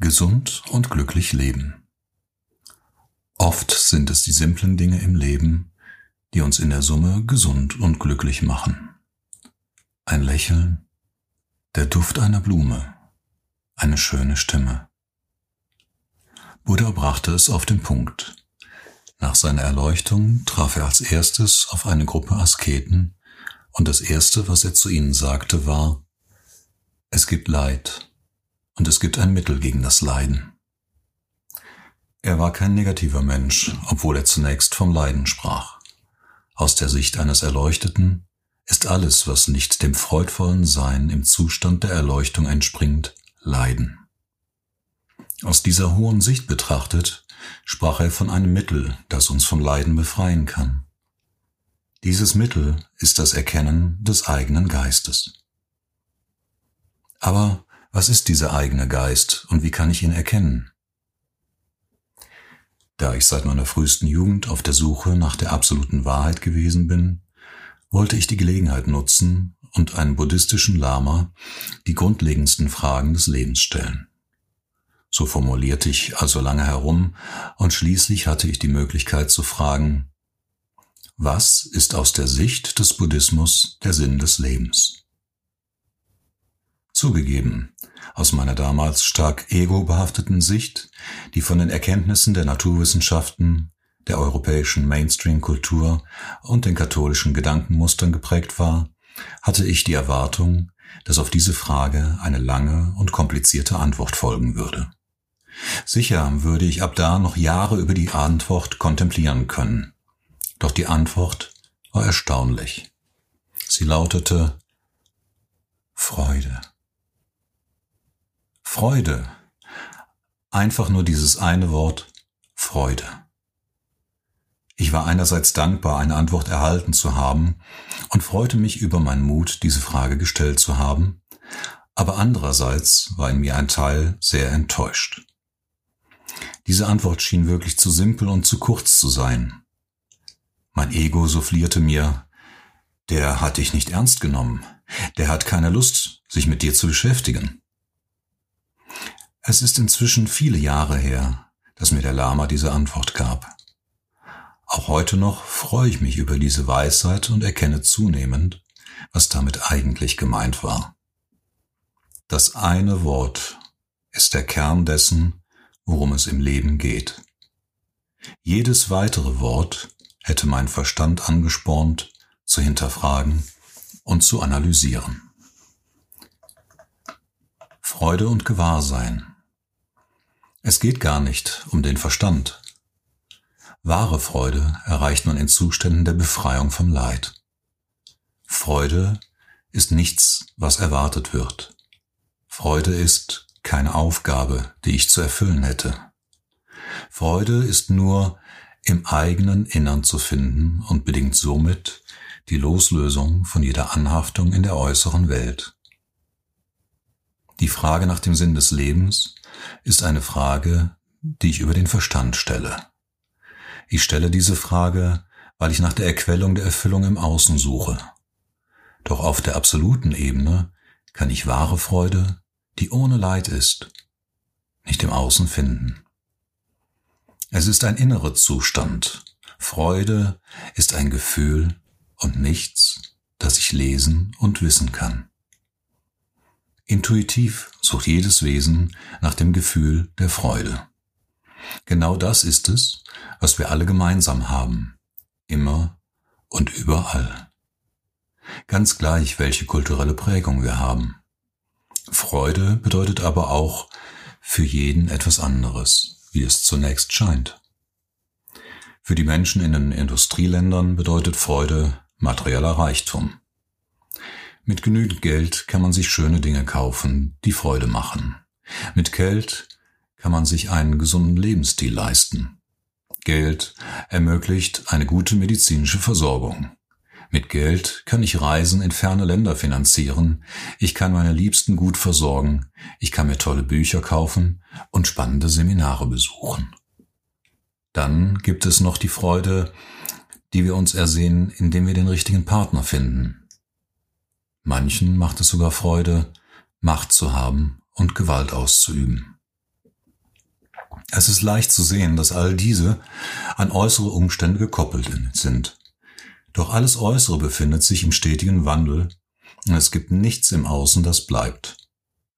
Gesund und glücklich leben. Oft sind es die simplen Dinge im Leben, die uns in der Summe gesund und glücklich machen. Ein Lächeln, der Duft einer Blume, eine schöne Stimme. Buddha brachte es auf den Punkt. Nach seiner Erleuchtung traf er als erstes auf eine Gruppe Asketen, und das erste, was er zu ihnen sagte, war, es gibt Leid, und es gibt ein Mittel gegen das Leiden. Er war kein negativer Mensch, obwohl er zunächst vom Leiden sprach. Aus der Sicht eines Erleuchteten ist alles, was nicht dem freudvollen Sein im Zustand der Erleuchtung entspringt, Leiden. Aus dieser hohen Sicht betrachtet, sprach er von einem Mittel, das uns vom Leiden befreien kann. Dieses Mittel ist das Erkennen des eigenen Geistes. Aber was ist dieser eigene Geist und wie kann ich ihn erkennen? Da ich seit meiner frühesten Jugend auf der Suche nach der absoluten Wahrheit gewesen bin, wollte ich die Gelegenheit nutzen und einem buddhistischen Lama die grundlegendsten Fragen des Lebens stellen. So formulierte ich also lange herum und schließlich hatte ich die Möglichkeit zu fragen, was ist aus der Sicht des Buddhismus der Sinn des Lebens? Zugegeben, aus meiner damals stark ego-behafteten Sicht, die von den Erkenntnissen der Naturwissenschaften, der europäischen Mainstream-Kultur und den katholischen Gedankenmustern geprägt war, hatte ich die Erwartung, dass auf diese Frage eine lange und komplizierte Antwort folgen würde. Sicher würde ich ab da noch Jahre über die Antwort kontemplieren können. Doch die Antwort war erstaunlich. Sie lautete Freude. Freude. Einfach nur dieses eine Wort Freude. Ich war einerseits dankbar, eine Antwort erhalten zu haben und freute mich über meinen Mut, diese Frage gestellt zu haben, aber andererseits war in mir ein Teil sehr enttäuscht. Diese Antwort schien wirklich zu simpel und zu kurz zu sein. Mein Ego soufflierte mir, der hat dich nicht ernst genommen, der hat keine Lust, sich mit dir zu beschäftigen. Es ist inzwischen viele Jahre her, dass mir der Lama diese Antwort gab. Auch heute noch freue ich mich über diese Weisheit und erkenne zunehmend, was damit eigentlich gemeint war. Das eine Wort ist der Kern dessen, worum es im Leben geht. Jedes weitere Wort hätte mein Verstand angespornt, zu hinterfragen und zu analysieren. Freude und Gewahrsein es geht gar nicht um den Verstand. Wahre Freude erreicht man in Zuständen der Befreiung vom Leid. Freude ist nichts, was erwartet wird. Freude ist keine Aufgabe, die ich zu erfüllen hätte. Freude ist nur im eigenen Innern zu finden und bedingt somit die Loslösung von jeder Anhaftung in der äußeren Welt. Die Frage nach dem Sinn des Lebens ist eine Frage, die ich über den Verstand stelle. Ich stelle diese Frage, weil ich nach der Erquellung der Erfüllung im Außen suche. Doch auf der absoluten Ebene kann ich wahre Freude, die ohne Leid ist, nicht im Außen finden. Es ist ein innerer Zustand. Freude ist ein Gefühl und nichts, das ich lesen und wissen kann. Intuitiv sucht jedes Wesen nach dem Gefühl der Freude. Genau das ist es, was wir alle gemeinsam haben, immer und überall. Ganz gleich, welche kulturelle Prägung wir haben. Freude bedeutet aber auch für jeden etwas anderes, wie es zunächst scheint. Für die Menschen in den Industrieländern bedeutet Freude materieller Reichtum. Mit genügend Geld kann man sich schöne Dinge kaufen, die Freude machen. Mit Geld kann man sich einen gesunden Lebensstil leisten. Geld ermöglicht eine gute medizinische Versorgung. Mit Geld kann ich Reisen in ferne Länder finanzieren, ich kann meine Liebsten gut versorgen, ich kann mir tolle Bücher kaufen und spannende Seminare besuchen. Dann gibt es noch die Freude, die wir uns ersehen, indem wir den richtigen Partner finden. Manchen macht es sogar Freude, Macht zu haben und Gewalt auszuüben. Es ist leicht zu sehen, dass all diese an äußere Umstände gekoppelt sind. Doch alles Äußere befindet sich im stetigen Wandel und es gibt nichts im Außen, das bleibt.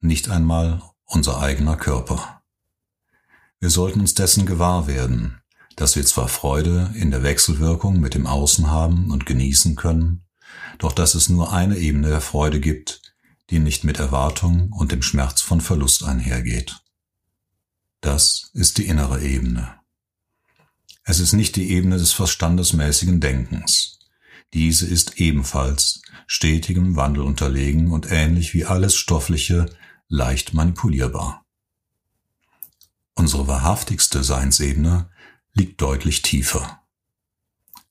Nicht einmal unser eigener Körper. Wir sollten uns dessen gewahr werden, dass wir zwar Freude in der Wechselwirkung mit dem Außen haben und genießen können, doch dass es nur eine Ebene der Freude gibt, die nicht mit Erwartung und dem Schmerz von Verlust einhergeht. Das ist die innere Ebene. Es ist nicht die Ebene des verstandesmäßigen Denkens. Diese ist ebenfalls stetigem Wandel unterlegen und ähnlich wie alles Stoffliche leicht manipulierbar. Unsere wahrhaftigste Seinsebene liegt deutlich tiefer.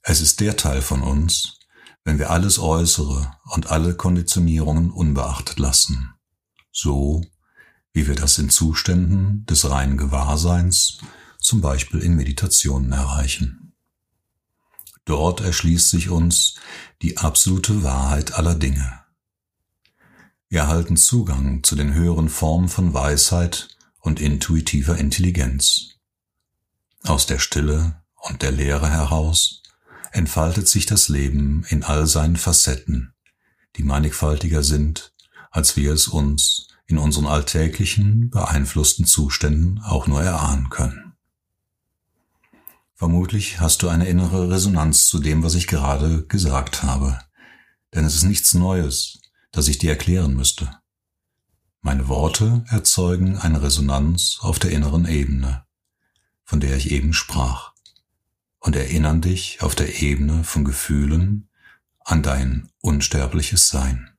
Es ist der Teil von uns, wenn wir alles Äußere und alle Konditionierungen unbeachtet lassen, so wie wir das in Zuständen des reinen Gewahrseins, zum Beispiel in Meditationen erreichen. Dort erschließt sich uns die absolute Wahrheit aller Dinge. Wir erhalten Zugang zu den höheren Formen von Weisheit und intuitiver Intelligenz. Aus der Stille und der Leere heraus entfaltet sich das Leben in all seinen Facetten, die mannigfaltiger sind, als wir es uns in unseren alltäglichen, beeinflussten Zuständen auch nur erahnen können. Vermutlich hast du eine innere Resonanz zu dem, was ich gerade gesagt habe, denn es ist nichts Neues, das ich dir erklären müsste. Meine Worte erzeugen eine Resonanz auf der inneren Ebene, von der ich eben sprach, und erinnern dich auf der Ebene von Gefühlen an dein unsterbliches Sein.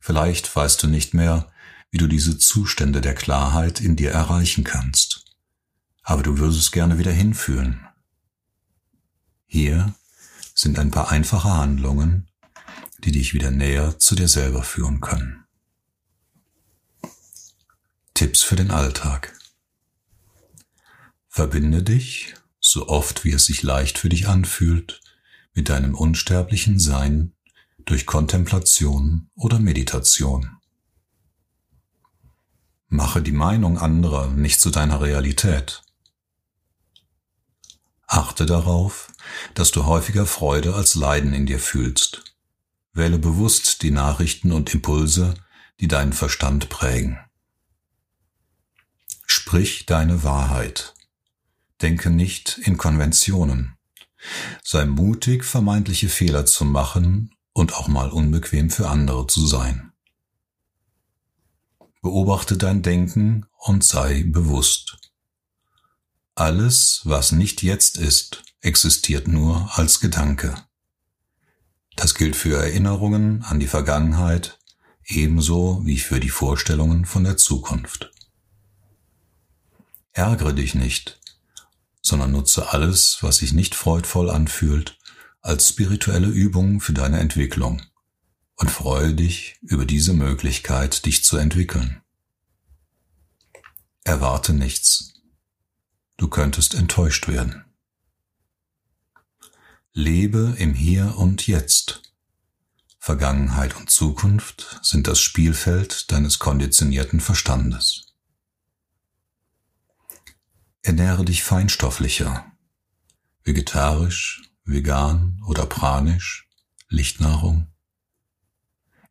Vielleicht weißt du nicht mehr, wie du diese Zustände der Klarheit in dir erreichen kannst. Aber du würdest gerne wieder hinfühlen. Hier sind ein paar einfache Handlungen, die dich wieder näher zu dir selber führen können. Tipps für den Alltag. Verbinde dich, so oft wie es sich leicht für dich anfühlt, mit deinem unsterblichen Sein durch Kontemplation oder Meditation. Mache die Meinung anderer nicht zu deiner Realität. Achte darauf, dass du häufiger Freude als Leiden in dir fühlst. Wähle bewusst die Nachrichten und Impulse, die deinen Verstand prägen. Sprich deine Wahrheit. Denke nicht in Konventionen. Sei mutig, vermeintliche Fehler zu machen und auch mal unbequem für andere zu sein. Beobachte dein Denken und sei bewusst. Alles, was nicht jetzt ist, existiert nur als Gedanke. Das gilt für Erinnerungen an die Vergangenheit ebenso wie für die Vorstellungen von der Zukunft. Ärgere dich nicht, sondern nutze alles, was sich nicht freudvoll anfühlt, als spirituelle Übung für deine Entwicklung und freue dich über diese Möglichkeit, dich zu entwickeln. Erwarte nichts. Du könntest enttäuscht werden. Lebe im Hier und Jetzt. Vergangenheit und Zukunft sind das Spielfeld deines konditionierten Verstandes. Ernähre dich feinstofflicher, vegetarisch, vegan oder pranisch, Lichtnahrung,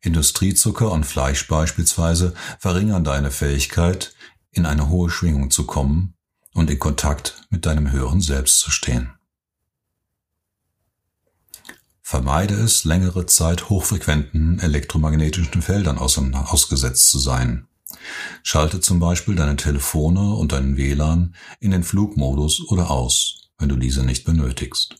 Industriezucker und Fleisch beispielsweise verringern deine Fähigkeit, in eine hohe Schwingung zu kommen und in Kontakt mit deinem höheren Selbst zu stehen. Vermeide es, längere Zeit hochfrequenten elektromagnetischen Feldern ausgesetzt zu sein. Schalte zum Beispiel deine Telefone und deinen WLAN in den Flugmodus oder aus, wenn du diese nicht benötigst.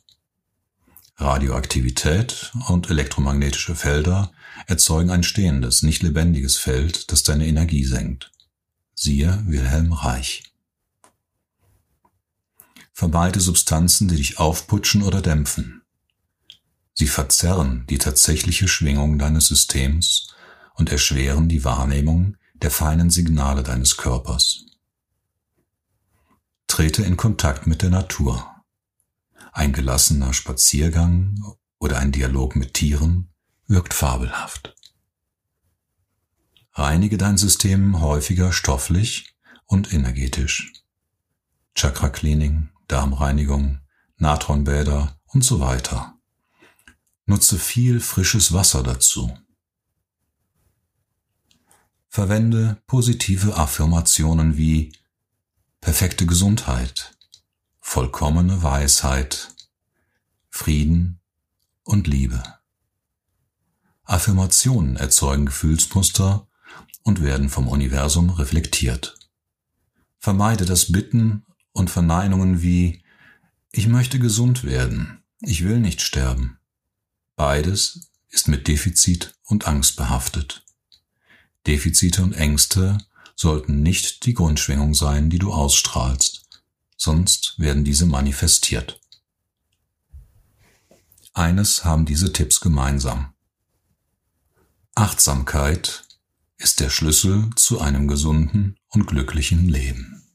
Radioaktivität und elektromagnetische Felder erzeugen ein stehendes, nicht lebendiges Feld, das deine Energie senkt. Siehe Wilhelm Reich. Vermeide Substanzen, die dich aufputschen oder dämpfen. Sie verzerren die tatsächliche Schwingung deines Systems und erschweren die Wahrnehmung der feinen Signale deines Körpers. Trete in Kontakt mit der Natur. Ein gelassener Spaziergang oder ein Dialog mit Tieren wirkt fabelhaft. Reinige dein System häufiger stofflich und energetisch. Chakra-Cleaning, Darmreinigung, Natronbäder und so weiter. Nutze viel frisches Wasser dazu. Verwende positive Affirmationen wie perfekte Gesundheit, vollkommene Weisheit, Frieden und Liebe. Affirmationen erzeugen Gefühlsmuster und werden vom Universum reflektiert. Vermeide das Bitten und Verneinungen wie Ich möchte gesund werden, ich will nicht sterben. Beides ist mit Defizit und Angst behaftet. Defizite und Ängste sollten nicht die Grundschwingung sein, die du ausstrahlst, sonst werden diese manifestiert. Eines haben diese Tipps gemeinsam. Achtsamkeit ist der Schlüssel zu einem gesunden und glücklichen Leben.